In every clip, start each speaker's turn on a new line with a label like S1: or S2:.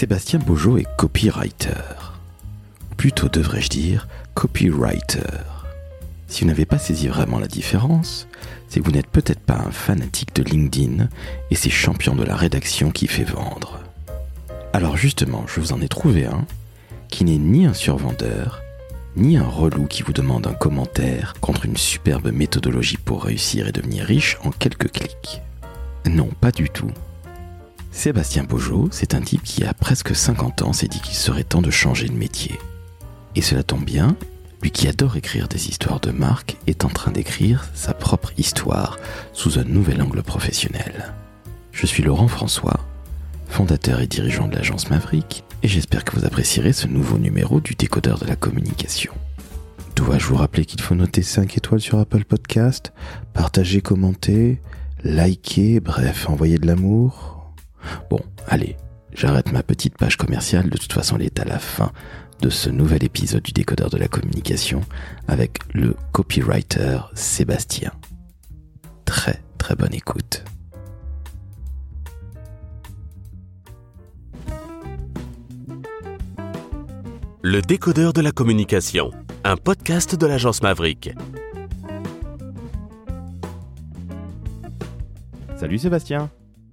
S1: Sébastien Beaujeau est copywriter. Plutôt devrais-je dire copywriter. Si vous n'avez pas saisi vraiment la différence, c'est que vous n'êtes peut-être pas un fanatique de LinkedIn et ces champions de la rédaction qui fait vendre. Alors justement, je vous en ai trouvé un qui n'est ni un survendeur, ni un relou qui vous demande un commentaire contre une superbe méthodologie pour réussir et devenir riche en quelques clics. Non, pas du tout. Sébastien Beaujeau, c'est un type qui a presque 50 ans s'est dit qu'il serait temps de changer de métier. Et cela tombe bien, lui qui adore écrire des histoires de marque est en train d'écrire sa propre histoire sous un nouvel angle professionnel. Je suis Laurent François, fondateur et dirigeant de l'agence Maverick, et j'espère que vous apprécierez ce nouveau numéro du décodeur de la communication. Dois-je vous rappeler qu'il faut noter 5 étoiles sur Apple Podcast, partager, commenter, liker, bref, envoyer de l'amour? Bon, allez, j'arrête ma petite page commerciale, de toute façon elle est à la fin de ce nouvel épisode du décodeur de la communication avec le copywriter Sébastien. Très très bonne écoute.
S2: Le décodeur de la communication, un podcast de l'agence Maverick.
S1: Salut Sébastien,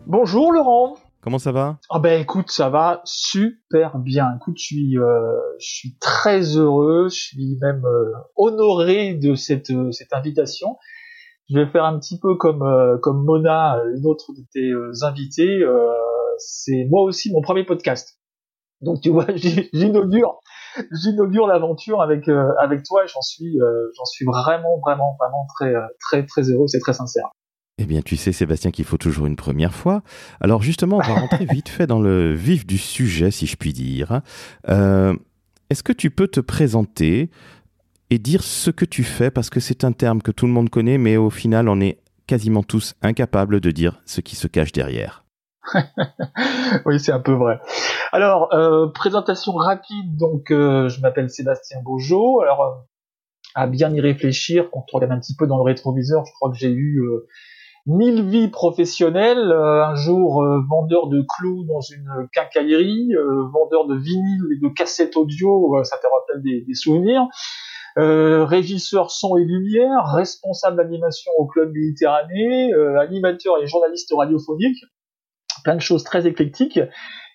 S3: Bonjour Laurent.
S1: comment ça va?
S3: Ah ben écoute, ça va super bien. Écoute, je suis, euh, je suis très heureux, je suis même euh, honoré de cette, euh, cette invitation. Je vais faire un petit peu comme, euh, comme Mona, une autre de tes euh, invités. Euh, c'est moi aussi mon premier podcast. Donc tu vois, j'inaugure, j'inaugure l'aventure avec euh, avec toi et j'en suis, euh, j'en suis vraiment, vraiment, vraiment très, très, très heureux. C'est très sincère.
S1: Eh bien, tu sais, Sébastien, qu'il faut toujours une première fois. Alors, justement, on va rentrer vite fait dans le vif du sujet, si je puis dire. Euh, Est-ce que tu peux te présenter et dire ce que tu fais? Parce que c'est un terme que tout le monde connaît, mais au final, on est quasiment tous incapables de dire ce qui se cache derrière.
S3: oui, c'est un peu vrai. Alors, euh, présentation rapide. Donc, euh, je m'appelle Sébastien Beaujeau. Alors, à bien y réfléchir, quand on regarde un petit peu dans le rétroviseur, je crois que j'ai eu mille vies professionnelles. Euh, un jour, euh, vendeur de clous dans une quincaillerie, euh, vendeur de vinyle et de cassettes audio, ça te rappelle des, des souvenirs. Euh, régisseur son et lumière, responsable d'animation au club Méditerranée, euh, animateur et journaliste radiophonique plein de choses très éclectiques.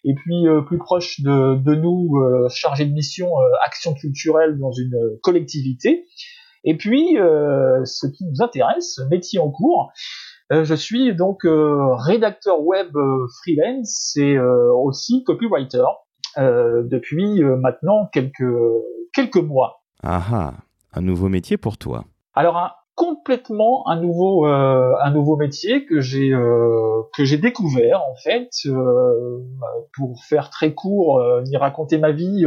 S3: Et puis euh, plus proche de, de nous, chargé de mission action culturelle dans une collectivité. Et puis, ce qui nous intéresse, métier en cours, je suis donc euh, rédacteur web euh, freelance et euh, aussi copywriter euh, depuis euh, maintenant quelques quelques mois.
S1: Ah ah, un nouveau métier pour toi.
S3: Alors un, complètement un nouveau euh, un nouveau métier que j'ai euh, que j'ai découvert en fait euh, pour faire très court euh, ni raconter ma vie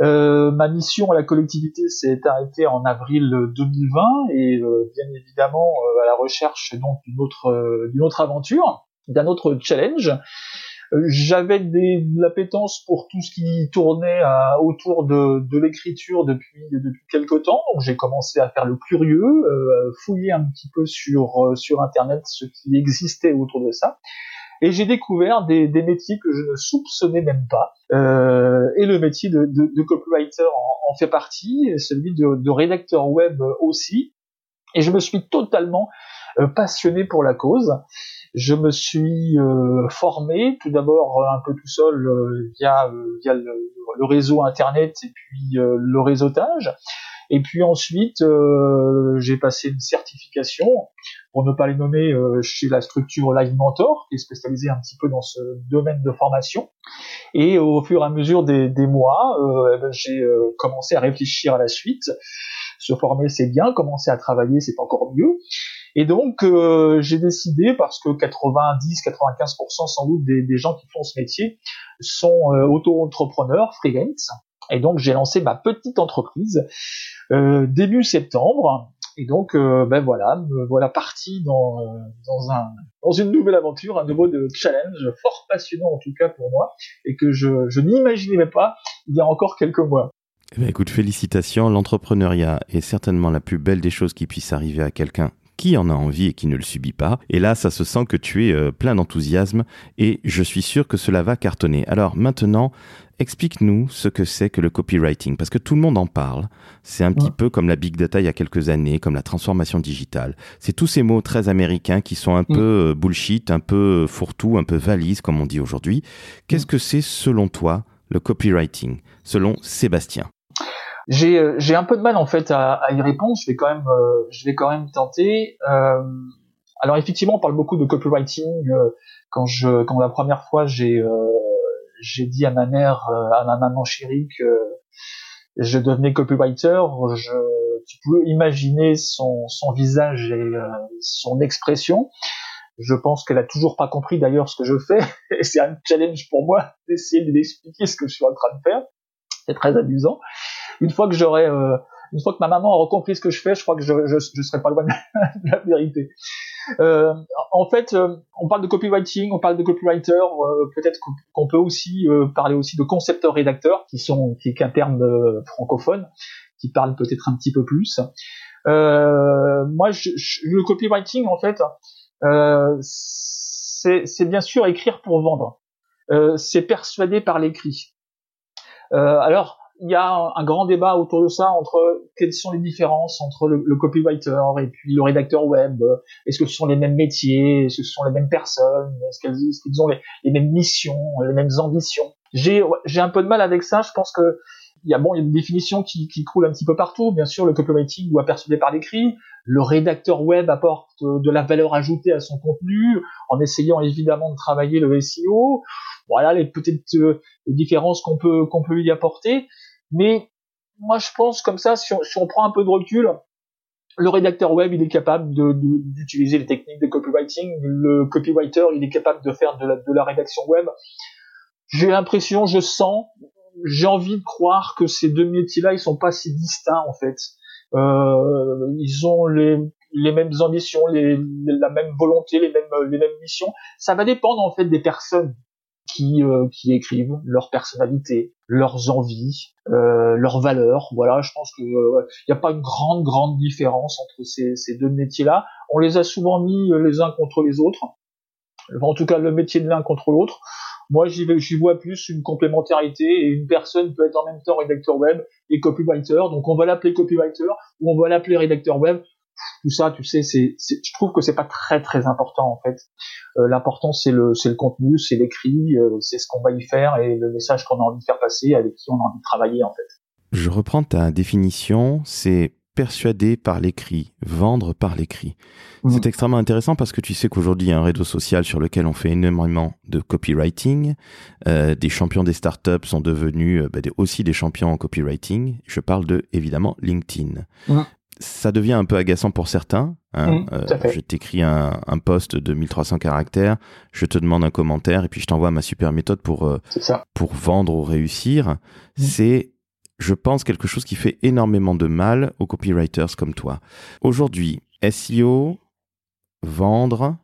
S3: euh, euh, ma mission à la collectivité s'est arrêtée en avril 2020 et euh, bien évidemment euh, à la recherche donc d'une autre euh, d'une autre aventure d'un autre challenge Euh, j'avais des, de l'appétence pour tout ce qui tournait autour de, l'écriture depuis depuis quelque temps. Donc j'ai commencé à faire le curieux, euh, fouiller un petit peu sur euh, sur internet ce qui existait autour de ça. Et j'ai découvert des, des métiers que je ne soupçonnais même pas. Euh, et le métier de, de, de copywriter en, en fait partie, celui de, de rédacteur web aussi. Et je me suis totalement euh, passionné pour la cause. Je me suis euh, formé tout d'abord euh, un peu tout seul euh, via euh, via le, le réseau internet et puis le réseautage. Et puis ensuite, euh, j'ai passé une certification, pour ne pas les nommer, euh, chez la structure Live Mentor, qui est spécialisée un petit peu dans ce domaine de formation. Et au fur et à mesure des, des mois, euh, eh ben, j'ai euh, commencé à réfléchir à la suite. Se former, c'est bien. Commencer à travailler, c'est encore mieux. Et donc, euh, j'ai décidé, parce que 90-95% sans doute des, des gens qui font ce métier sont euh, auto-entrepreneurs, freelance. Et donc, j'ai lancé ma petite entreprise euh, début septembre. Et donc, euh, ben voilà, me voilà parti dans, euh, dans, un, dans une nouvelle aventure, un nouveau challenge fort passionnant en tout cas pour moi, et que je, n'imaginais pas il y a encore quelques mois.
S1: Eh bien, écoute, félicitations. L'entrepreneuriat est certainement la plus belle des choses qui puisse arriver à quelqu'un qui en a envie et qui ne le subit pas. Et là, ça se sent que tu es euh, plein d'enthousiasme et je suis sûr que cela va cartonner. Alors maintenant, explique-nous ce que c'est que le copywriting, parce que tout le monde en parle. C'est un petit peu comme la big data il y a quelques années, comme la transformation digitale. C'est tous ces mots très américains qui sont un mm. peu euh, bullshit, un peu fourre-tout, un peu valise, comme on dit aujourd'hui. Qu'est-ce mm. que c'est selon toi le copywriting, selon Sébastien?
S3: J'ai euh, j'ai un peu de mal en fait à, à y répondre. Je vais quand même euh, je vais quand même tenter. Euh, alors effectivement, on parle beaucoup de copywriting. Euh, quand je quand la première fois j'ai j'ai dit à ma mère, à ma maman chérie que je devenais copywriter, je, tu peux imaginer son, son visage et son expression. Je pense qu'elle a toujours pas compris d'ailleurs ce que je fais. Et c'est un challenge pour moi d'essayer de lui expliquer ce que je suis en train de faire. C'est très amusant une fois que j'aurai, euh, une fois que ma maman aura compris ce que je fais, je crois que je, je, je serai pas loin de la vérité. Euh, en fait, euh, on parle de copywriting, on parle de copywriter. Euh, peut-être qu'on peut aussi parler aussi de concepteur-rédacteur, qui sont qui est un terme francophone, qui parle peut-être un petit peu plus. moi, je, le copywriting, en fait, c'est bien sûr écrire pour vendre. c'est persuader par l'écrit. alors, il y a un, grand débat autour de ça entre quelles sont les différences entre le, copywriter et puis le rédacteur web. Est-ce que ce sont les mêmes métiers? Est-ce que ce sont les mêmes personnes? Est-ce qu'ils ont les, mêmes missions, les mêmes ambitions? J'ai j'ai un peu de mal avec ça. Je pense que il y a bon, il y a des définitions qui, qui coulent un petit peu partout. Bien sûr, le copywriting doit persuader par l'écrit. Le rédacteur web apporte de la valeur ajoutée à son contenu en essayant évidemment de travailler le SEO. Voilà les peut-être euh, différences qu'on peut qu'on peut y apporter. Mais moi, je pense comme ça, si on, prend un peu de recul, le rédacteur web, il est capable d'utiliser les techniques de copywriting. Le copywriter, il est capable de faire de la, de la rédaction web. J'ai l'impression, je sens, j'ai envie de croire que ces deux métiers-là, ils sont pas si distincts en fait. Euh, ils ont les, les mêmes ambitions, les, la même volonté, les mêmes, les mêmes missions. Ça va dépendre en fait des personnes qui, euh, qui écrivent leur personnalité, leurs envies, euh, leurs valeurs. Voilà, je pense n'y euh, a pas une grande grande différence entre ces, ces deux métiers-là. On les a souvent mis les uns contre les autres. En tout cas, le métier de l'un contre l'autre. Moi, j'y vois plus une complémentarité et une personne peut être en même temps rédacteur web et copywriter. Donc, on va l'appeler copywriter ou on va l'appeler rédacteur web tout ça, tu sais, c'est, je trouve que c'est pas très très important en fait. Euh, l'important c'est le, c'est le contenu, c'est l'écrit, euh, c'est ce qu'on va y faire et le message qu'on a envie de faire passer, avec qui on a envie de travailler en fait.
S1: Je reprends ta définition, c'est persuader par l'écrit, vendre par l'écrit. Mmh. C'est extrêmement intéressant parce que tu sais qu'aujourd'hui il y a un réseau social sur lequel on fait énormément de copywriting. Euh, des champions des startups sont devenus bah, aussi des champions en copywriting. Je parle de évidemment LinkedIn. Mmh ça devient un peu agaçant pour certains. Hein. Mmh, euh, je t'écris un, un post de 1300 caractères, je te demande un commentaire et puis je t'envoie ma super méthode pour, euh, pour vendre ou réussir. Mmh. C'est, je pense, quelque chose qui fait énormément de mal aux copywriters comme toi. Aujourd'hui, SEO, vendre,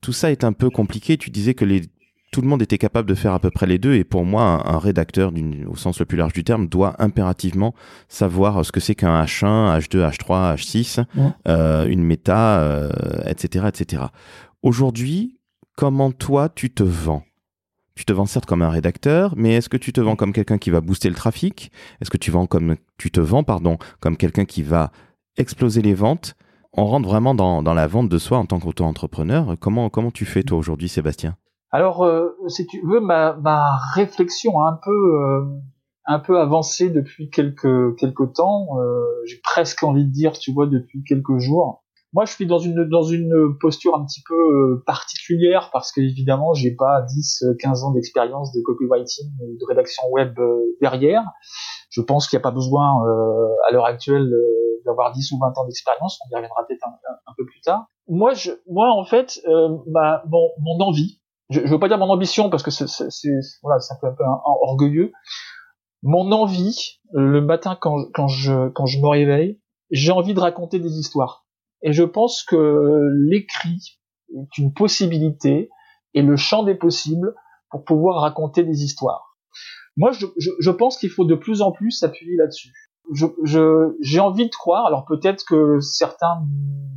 S1: tout ça est un peu compliqué. Tu disais que les tout le monde était capable de faire à peu près les deux. Et pour moi, un, rédacteur, au sens le plus large du terme, doit impérativement savoir ce que c'est qu'un H1, H2, H3, H6, une méta, etc., etc. Aujourd'hui, comment toi tu te vends? Tu te vends certes comme un rédacteur, mais est-ce que tu te vends comme quelqu'un qui va booster le trafic? Est-ce que tu vends comme tu te vends, pardon, comme quelqu'un qui va exploser les ventes? On rentre vraiment dans, dans la vente de soi en tant qu'auto-entrepreneur. Comment comment tu fais toi aujourd'hui, Sébastien?
S3: Alors, euh, si tu veux, ma, ma réflexion a un peu, euh, un peu avancé depuis quelques, quelques temps. Euh, j'ai presque envie de dire, tu vois, depuis quelques jours. Moi, je suis dans une, dans une posture un petit peu euh, particulière parce qu'évidemment, j'ai pas 10, 15 ans d'expérience de copywriting ou de rédaction web derrière. Je pense qu'il n'y a pas besoin, à l'heure actuelle, d'avoir 10 ou 20 ans d'expérience. On y reviendra peut-être un, peu plus tard. Moi, je, moi, en fait, ma, bon, mon envie, je, je veux pas dire mon ambition parce que c'est voilà, c'est un peu, un peu orgueilleux. Mon envie, le matin quand, quand je quand je me réveille, j'ai envie de raconter des histoires. Et je pense que l'écrit est une possibilité et le champ des possibles pour pouvoir raconter des histoires. Moi, je, je, je pense qu'il faut de plus en plus s'appuyer là-dessus. je, j'ai envie de croire. Alors peut-être que certains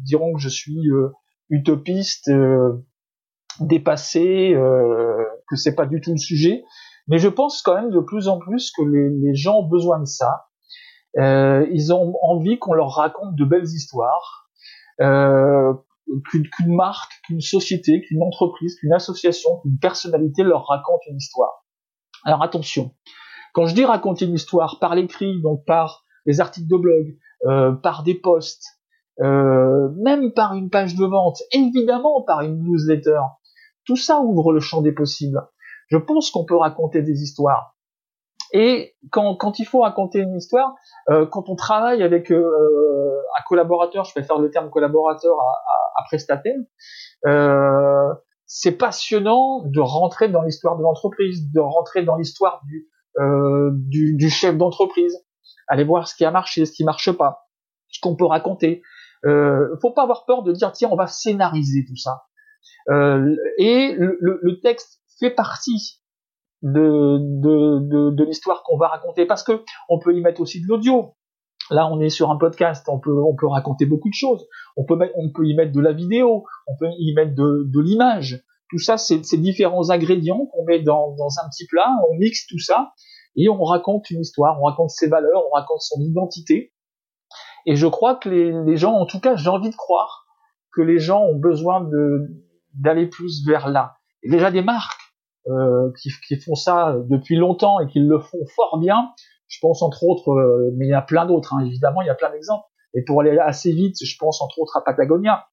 S3: diront que je suis euh, utopiste, euh, dépassé, euh, que c'est pas du tout le sujet. Mais je pense quand même de plus en plus que les, gens ont besoin de ça. Euh, ils ont envie qu'on leur raconte de belles histoires, euh, qu'une marque, qu'une société, qu'une entreprise, qu'une association, qu'une personnalité leur raconte une histoire. Alors attention, quand je dis raconter une histoire par l'écrit, donc par des articles de blog, euh, par des posts, même par une page de vente, évidemment par une newsletter, tout ça ouvre le champ des possibles. Je pense qu'on peut raconter des histoires. Et quand, il faut raconter une histoire, euh, quand on travaille avec euh, un collaborateur, je préfère le terme collaborateur à, à, prestataire, euh, c'est passionnant de rentrer dans l'histoire de l'entreprise, de rentrer dans l'histoire du, euh, chef d'entreprise, aller voir ce qui a marché, ce qui marche pas, ce qu'on peut raconter. Euh, faut pas avoir peur de dire tiens on va scénariser tout ça. Euh, et le, le, texte fait partie de, de, de, de l'histoire qu'on va raconter parce que on peut y mettre aussi de l'audio. Là, on est sur un podcast, on peut, on peut raconter beaucoup de choses. On peut, on peut y mettre de la vidéo, on peut y mettre de, de l'image. Tout ça, c'est ces différents ingrédients qu'on met dans, dans un petit plat, on mixe tout ça et on raconte une histoire, on raconte ses valeurs, on raconte son identité. Et je crois que les, les gens, en tout cas, j'ai envie de croire que les gens ont besoin de d'aller plus vers là. Et déjà des marques euh, qui, qui, font ça depuis longtemps et qui le font fort bien. Je pense entre autres, euh, mais il y a plein d'autres, hein, évidemment, il y a plein d'exemples. Et pour aller assez vite, je pense entre autres à Patagonia,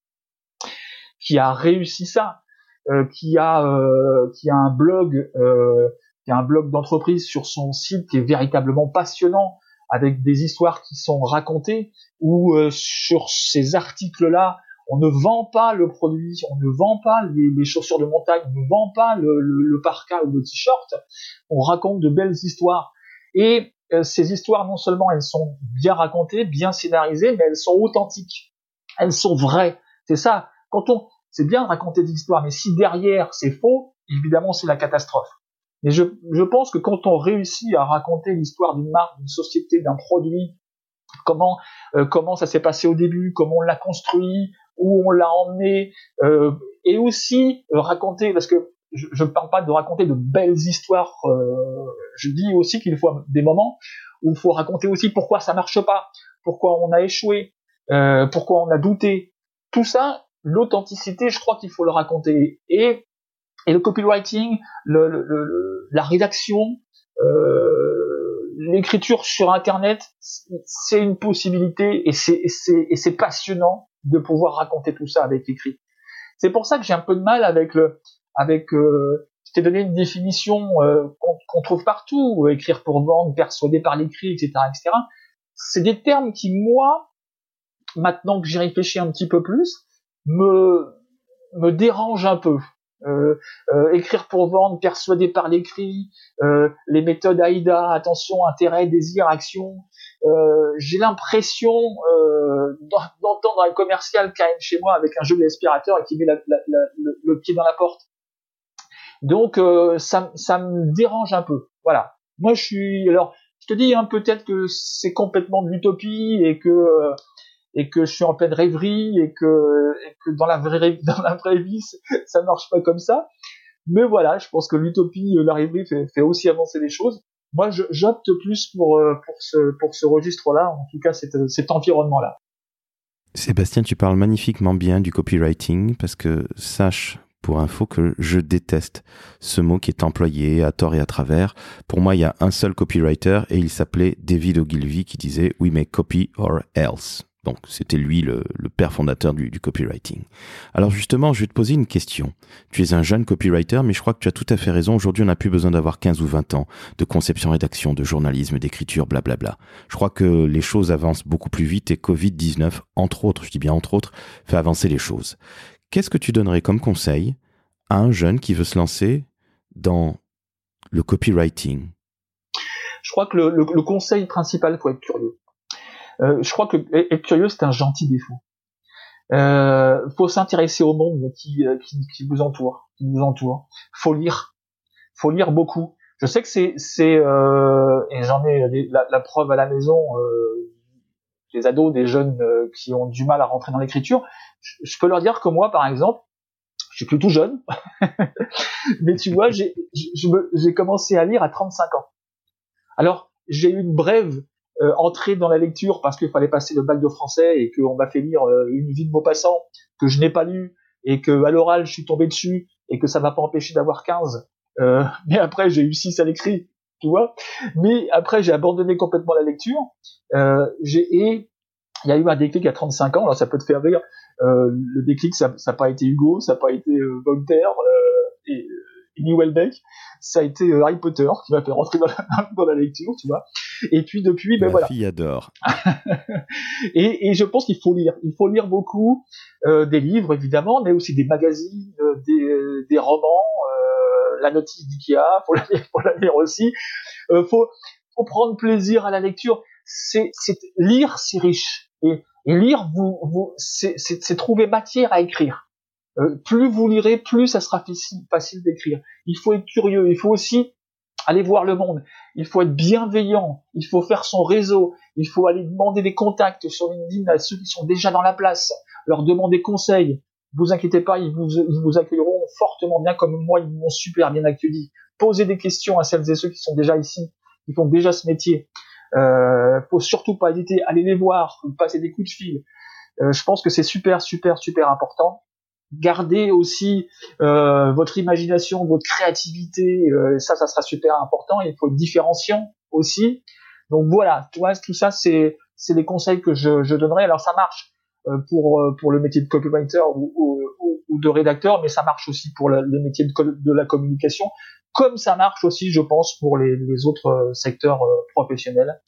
S3: qui a réussi ça, euh, qui a euh, qui a un blog, euh, qui a un blog d'entreprise sur son site qui est véritablement passionnant, avec des histoires qui sont racontées, ou sur ces articles-là, on ne vend pas le produit, on ne vend pas les, chaussures de montagne, on ne vend pas le, parka ou le t-shirt, on raconte de belles histoires. Et euh, ces histoires, non seulement elles sont bien racontées, bien scénarisées, mais elles sont authentiques, elles sont vraies. C'est ça. Quand on, c'est bien raconter des histoires, mais si derrière c'est faux, évidemment c'est la catastrophe. Mais je, je pense que quand on réussit à raconter l'histoire d'une marque, d'une société, d'un produit, comment euh, comment ça s'est passé au début, comment on l'a construit, où on l'a emmené, euh, et aussi euh, raconter, parce que je ne parle pas de raconter de belles histoires, euh, je dis aussi qu'il faut des moments où il faut raconter aussi pourquoi ça marche pas, pourquoi on a échoué, euh, pourquoi on a douté. Tout ça, l'authenticité, je crois qu'il faut le raconter. Et, et le copywriting, le, le, le, la rédaction, l'écriture sur Internet, c'est une possibilité et c'est passionnant de pouvoir raconter tout ça avec l'écrit. C'est pour ça que j'ai un peu de mal avec le, avec, euh, je t'ai donné une définition euh, qu'on trouve partout, euh, écrire pour vendre, persuader par l'écrit, etc., etc. C'est des termes qui, moi, maintenant que j'y réfléchis un petit peu plus, me, me dérangent un peu. Euh, euh, écrire pour vendre, persuader par l'écrit, euh, les méthodes AIDA, attention, intérêt, désir, action. J'ai l'impression d'entendre un commercial qui arrive chez moi avec un jeu d'aspirateur et qui met le, pied dans la porte. Donc ça, ça me dérange un peu. Voilà. Moi je suis alors je te dis hein, peut-être que c'est complètement de l'utopie et que et que je suis en pleine rêverie et que, et que dans la vraie vie ça marche pas comme ça. Mais voilà, je pense que l'utopie, euh, la rêverie fait, aussi avancer les choses. Moi, j'opte plus pour euh, pour ce registre-là, en tout cas cet, cet environnement-là.
S1: Sébastien, tu parles magnifiquement bien du copywriting parce que sache pour info que je déteste ce mot qui est employé à tort et à travers. Pour moi, il y a un seul copywriter et il s'appelait David Ogilvy qui disait We make copy or else. Donc c'était lui le, père fondateur du, copywriting. Alors justement, je vais te poser une question. Tu es un jeune copywriter, mais je crois que tu as tout à fait raison. Aujourd'hui, on n'a plus besoin d'avoir 15 ou 20 ans de conception, rédaction, de journalisme, d'écriture, blablabla. Je crois que les choses avancent beaucoup plus vite et Covid-19, entre autres, je dis bien entre autres, fait avancer les choses. Qu'est-ce que tu donnerais comme conseil à un jeune qui veut se lancer dans le copywriting?
S3: Je crois que le, le conseil principal, faut être curieux. Euh, je crois que être curieux, c'est un gentil défaut. Euh, faut s'intéresser au monde qui, euh, qui, vous entoure, qui entoure. Faut lire, faut lire beaucoup. Je sais que c'est c'est et j'en ai la, preuve à la maison. Euh, des ados, des jeunes qui ont du mal à rentrer dans l'écriture. Je, peux leur dire que moi, par exemple, je suis plutôt jeune, mais tu vois, j'ai j'ai commencé à lire à 35 ans. Alors j'ai eu une brève euh, entrée dans la lecture parce qu'il fallait passer le bac de français et qu'on m'a fait lire euh, une vie de Maupassant que je n'ai pas lu et que à l'oral je suis tombé dessus et que ça m'a pas empêché d'avoir 15. Euh, mais après j'ai eu 6 à l'écrit, tu vois. Mais après j'ai abandonné complètement la lecture. Euh, j'ai et il y a eu un déclic à 35 ans. Alors ça peut te faire rire. Euh, le déclic ça n'a pas été Hugo, ça n'a pas été Voltaire New Welbeck, ça a été Harry Potter qui m'a fait rentrer dans la, dans la lecture, tu vois. Et puis depuis, ben
S1: La
S3: voilà.
S1: fille adore.
S3: et, et, je pense qu'il faut lire. Il faut lire beaucoup euh, des livres évidemment, mais aussi des magazines, euh, des, des romans. Euh, la notice d'Ikea, faut la lire, faut la lire aussi. Euh, faut, faut prendre plaisir à la lecture. C'est, c'est lire, c'est riche. Et, et lire, vous, vous, c'est, c'est, c'est trouver matière à écrire. Euh, plus vous lirez, plus ça sera facile, d'écrire. Il faut être curieux. Il faut aussi aller voir le monde. Il faut être bienveillant. Il faut faire son réseau. Il faut aller demander des contacts sur LinkedIn à ceux qui sont déjà dans la place. Leur demander conseil. Vous inquiétez pas, ils vous, ils vous accueilleront fortement bien comme moi, ils m'ont super bien accueilli. Posez des questions à celles et ceux qui sont déjà ici, qui font déjà ce métier. Euh, faut surtout pas hésiter, allez les voir, passer des coups de fil. Euh, je pense que c'est super, super, super important gardez aussi euh, votre imagination, votre créativité, euh, ça, ça sera super important. Il faut être différenciant aussi. Donc voilà, tout ça, c'est c'est des conseils que je, je donnerais. Alors ça marche euh, pour euh, pour le métier de copywriter ou, ou, ou, de rédacteur, mais ça marche aussi pour le, le métier de, de, la communication, comme ça marche aussi, je pense, pour les, les autres euh, secteurs professionnels.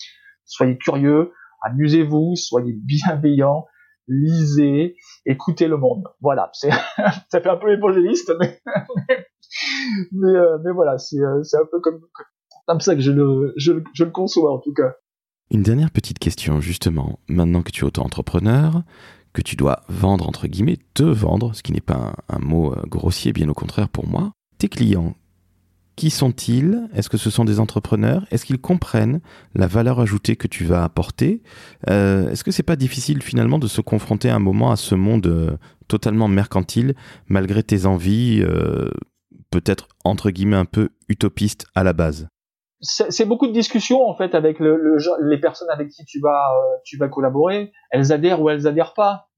S3: Soyez curieux, amusez-vous, soyez bienveillants lisez, écoutez le monde. Voilà, c'est ça fait un peu évangéliste, mais mais, euh, mais voilà, c'est euh, c'est un peu comme comme ça que je le je, je le conçois en tout cas.
S1: Une dernière petite question justement. Maintenant que tu es auto-entrepreneur, que tu dois vendre entre guillemets, te vendre, ce qui n'est pas un, un mot euh, grossier, bien au contraire pour moi. Tes clients, qui sont-ils? Est-ce que ce sont des entrepreneurs? Est-ce qu'ils comprennent la valeur ajoutée que tu vas apporter? Euh, Est-ce que c'est pas difficile finalement de se confronter à un moment à ce monde euh, totalement mercantile, malgré tes envies, euh, peut-être entre guillemets un peu utopistes à la base?
S3: C'est beaucoup de discussions en fait avec le, le, les personnes avec qui tu vas tu vas collaborer. Elles adhèrent ou elles adhèrent pas.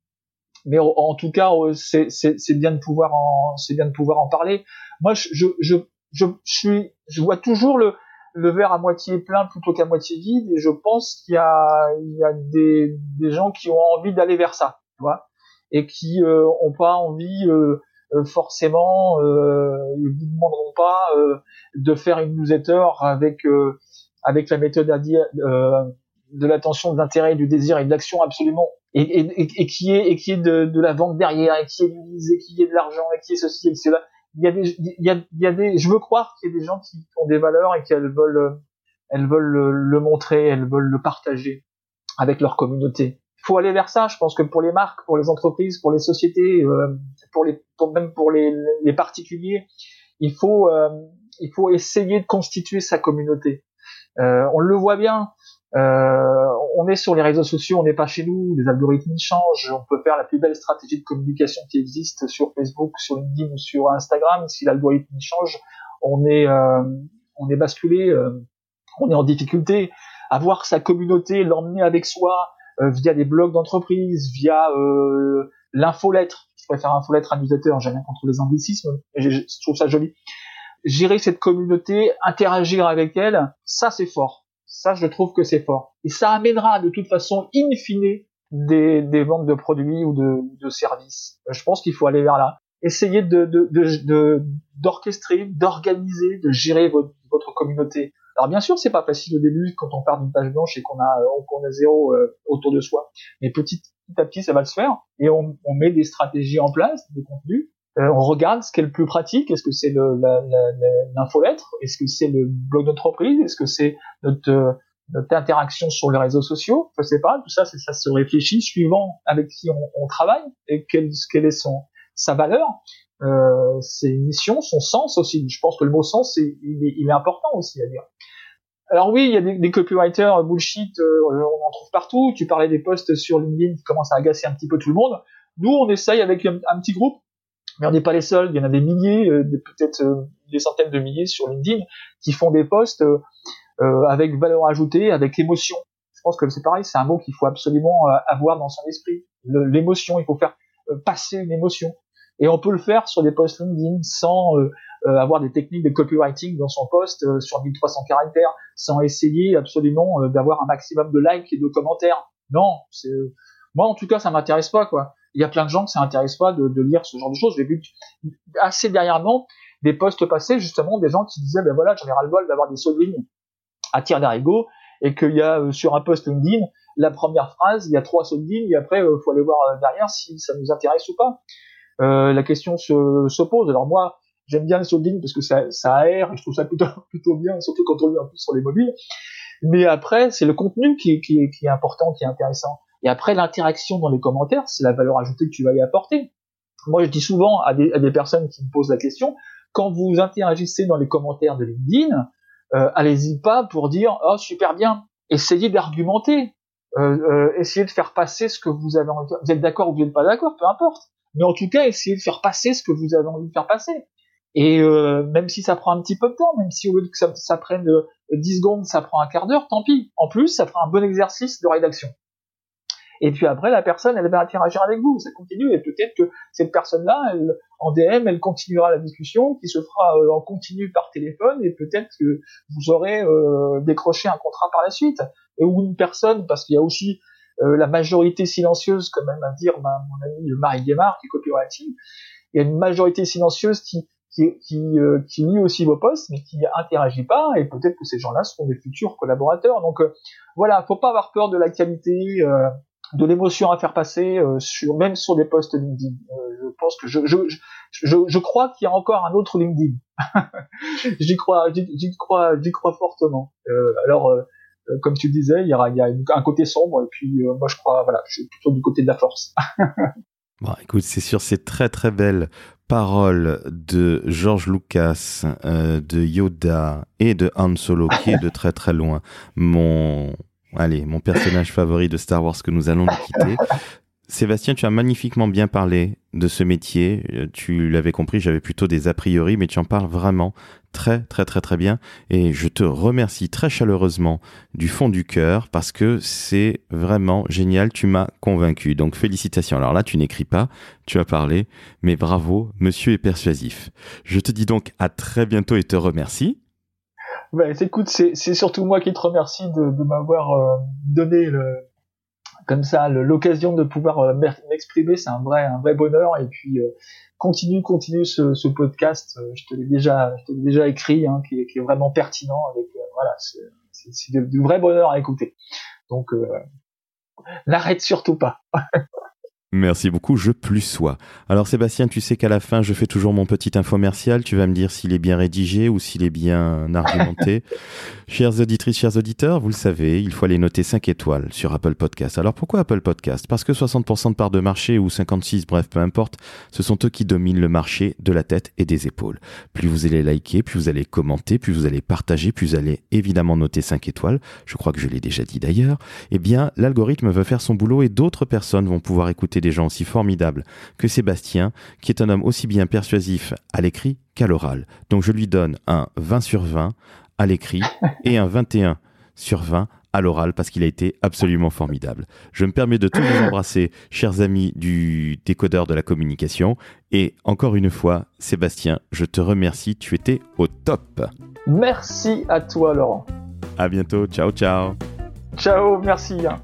S3: Mais en tout cas, c'est bien de pouvoir en c'est bien de pouvoir en parler. Moi, je, je, je, suis, je vois toujours le, le verre à moitié plein plutôt qu'à moitié vide et je pense qu'il y a, il y a des, des gens qui ont envie d'aller vers ça, tu vois, et qui euh, ont pas envie euh, euh forcément, euh, ils vous demanderont pas euh, de faire une newsletter avec euh, avec la méthode euh, de l'attention, de l'intérêt, du désir et de l'action absolument, et, et, et, qui est et qui est de, de la vente derrière, et qui est du et qui est de l'argent, et qui est ceci et cela il y a des, il y a, il y a des, je veux croire qu'il y a des gens qui ont des valeurs et qu'elles veulent, elles veulent le, montrer, elles veulent le partager avec leur communauté. Il faut aller vers ça. Je pense que pour les marques, pour les entreprises, pour les sociétés, euh, pour les, pour, même pour les, les particuliers, il faut, euh, il faut essayer de constituer sa communauté. Euh, on le voit bien. Euh, on est sur les réseaux sociaux, on n'est pas chez nous, les algorithmes changent, on peut faire la plus belle stratégie de communication qui existe sur Facebook, sur LinkedIn ou sur Instagram. Si l'algorithme change, on est, euh, on est basculé, euh, on est en difficulté. Avoir sa communauté, l'emmener avec soi via des blogs d'entreprise, via l'infolettre. Je préfère infolettre à newsletter, j'ai rien contre les anglicismes, je, je trouve ça joli. Gérer cette communauté, interagir avec elle, ça c'est fort ça, je trouve que c'est fort. Et ça amènera de toute façon, in fine, des, des ventes de produits ou de, de services. Je pense qu'il faut aller vers là. Essayez de, de, d'orchestrer, d'organiser, de gérer votre, votre communauté. Alors bien sûr, c'est pas facile au début quand on part d'une page blanche et qu'on a, qu'on a zéro euh, autour de soi. Mais petit, petit à petit, ça va se faire. Et on, on met des stratégies en place, de contenu, euh, on regarde ce qui est le plus pratique. Est-ce que c'est l'infolettre? Est-ce que c'est le blog d'entreprise? Est-ce que c'est notre, notre interaction sur les réseaux sociaux? Je sais pas. Tout ça, ça se réfléchit suivant avec qui on, on travaille et quelle, quelle est son sa valeur. euh, ses missions, son sens aussi. Je pense que le mot sens, il, est, il, est, important aussi à dire. Alors oui, il y a des, des copywriters bullshit, euh, on en trouve partout. Tu parlais des posts sur LinkedIn qui commencent à agacer un petit peu tout le monde. Nous, on essaye avec un, petit groupe, mais on n'est pas les seuls. Il y en a des milliers, euh, peut-être euh, des centaines de milliers sur LinkedIn qui font des posts avec valeur ajoutée, avec émotion. Je pense que c'est pareil, c'est un mot qu'il faut absolument avoir dans son esprit. L'émotion, il faut faire passer une émotion. Et on peut le faire sur des posts LinkedIn sans euh, euh, avoir des techniques de copywriting dans son post euh, sur 1300 caractères, sans essayer absolument d'avoir un maximum de likes et de commentaires. Non, moi en tout cas ça m'intéresse pas quoi. Il y a plein de gens que ça intéresse pas de, de lire ce genre de choses. J'ai vu assez dernièrement des posts passés justement des gens qui disaient ben voilà j'en ai ras le bol d'avoir des sauts ligne à tir d'arigot et qu'il y a sur un post LinkedIn la première phrase il y a trois sauts ligne et après il faut aller voir derrière si ça nous intéresse ou pas. Euh, la question se, se, pose. Alors moi, j'aime bien les soldines parce que ça, ça aère et je trouve ça plutôt, plutôt bien, surtout quand on lit un peu sur les mobiles. Mais après, c'est le contenu qui, qui, qui est important, qui est intéressant. Et après, l'interaction dans les commentaires, c'est la valeur ajoutée que tu vas y apporter. Moi, je dis souvent à des, personnes qui me posent la question, quand vous interagissez dans les commentaires de LinkedIn, euh, allez-y pas pour dire oh super bien. Essayez d'argumenter, euh, euh, essayez de faire passer ce que vous avez envie. Vous êtes d'accord ou vous n'êtes pas d'accord, peu importe mais en tout cas essayez de faire passer ce que vous avez envie de faire passer. Et euh, même si ça prend un petit peu de temps, même si au lieu que ça, ça prenne 10 euh, secondes, ça prend un quart d'heure, tant pis. En plus, ça fera un bon exercice de rédaction. Et puis après, la personne, elle va interagir avec vous, ça continue, et peut-être que cette personne-là, elle, en DM, elle continuera la discussion, qui se fera euh, en continu par téléphone, et peut-être que vous aurez euh, décroché un contrat par la suite. Et, ou une personne, parce qu'il y a aussi euh, la majorité silencieuse, comme même à dire ma, mon ami Marie Guémard, qui est copywriting, il y a une majorité silencieuse qui qui, qui, euh, qui lit aussi vos posts, mais qui interagit pas, et peut-être que ces gens-là seront des futurs collaborateurs. Donc euh, voilà, faut pas avoir peur de la qualité, euh, de l'émotion à faire passer, sur même sur des posts LinkedIn. je pense que je, je, je, je crois qu'il y a encore un autre LinkedIn. j'y crois, j'y crois, j'y crois fortement. alors euh, comme tu disais, il y, aura, il y a un côté sombre, et puis euh, moi je crois, voilà, je suis plutôt du côté de la force.
S1: bon, écoute, c'est sur ces très très belles paroles de George Lucas, euh, de Yoda et de Han Solo, qui est de très très loin mon, allez, mon personnage favori de Star Wars que nous allons quitter. Sébastien, tu as magnifiquement bien parlé de ce métier. Tu l'avais compris, j'avais plutôt des a priori, mais tu en parles vraiment très très très très bien et je te remercie très chaleureusement du fond du cœur parce que c'est vraiment génial, tu m'as convaincu. Donc félicitations. Alors là, tu n'écris pas, tu as parlé, mais bravo, monsieur est persuasif. Je te dis donc à très bientôt et te remercie.
S3: Bah, écoute, c'est surtout moi qui te remercie de, m'avoir euh, donné le, comme ça l'occasion de pouvoir euh, m'exprimer, c'est un vrai un vrai bonheur et puis euh, continue continue ce, ce podcast, euh, je te l'ai déjà je te déjà écrit hein, qui, qui, est, vraiment pertinent avec voilà, c'est du vrai bonheur à écouter. Donc n'arrête surtout pas.
S1: Merci beaucoup, je plus sois. Alors Sébastien, tu sais qu'à la fin, je fais toujours mon petit infomercial. Tu vas me dire s'il est bien rédigé ou s'il est bien argumenté. chers auditrices, chers auditeurs, vous le savez, il faut aller noter 5 étoiles sur Apple Podcast. Alors pourquoi Apple Podcast Parce que 60% de parts de marché ou 56, bref, peu importe, ce sont eux qui dominent le marché de la tête et des épaules. Plus vous allez liker, plus vous allez commenter, plus vous allez partager, plus vous allez évidemment noter 5 étoiles. Je crois que je l'ai déjà dit d'ailleurs. Eh bien, l'algorithme veut faire son boulot et d'autres personnes vont pouvoir écouter des gens aussi formidables que Sébastien, qui est un homme aussi bien persuasif à l'écrit qu'à l'oral. Donc je lui donne un 20 sur 20 à l'écrit et un 21 sur 20 à l'oral parce qu'il a été absolument formidable. Je me permets de tous vous embrasser, chers amis du décodeur de la communication. Et encore une fois, Sébastien, je te remercie, tu étais au top.
S3: Merci à toi, Laurent.
S1: À bientôt, ciao, ciao.
S3: Ciao, merci. Hein.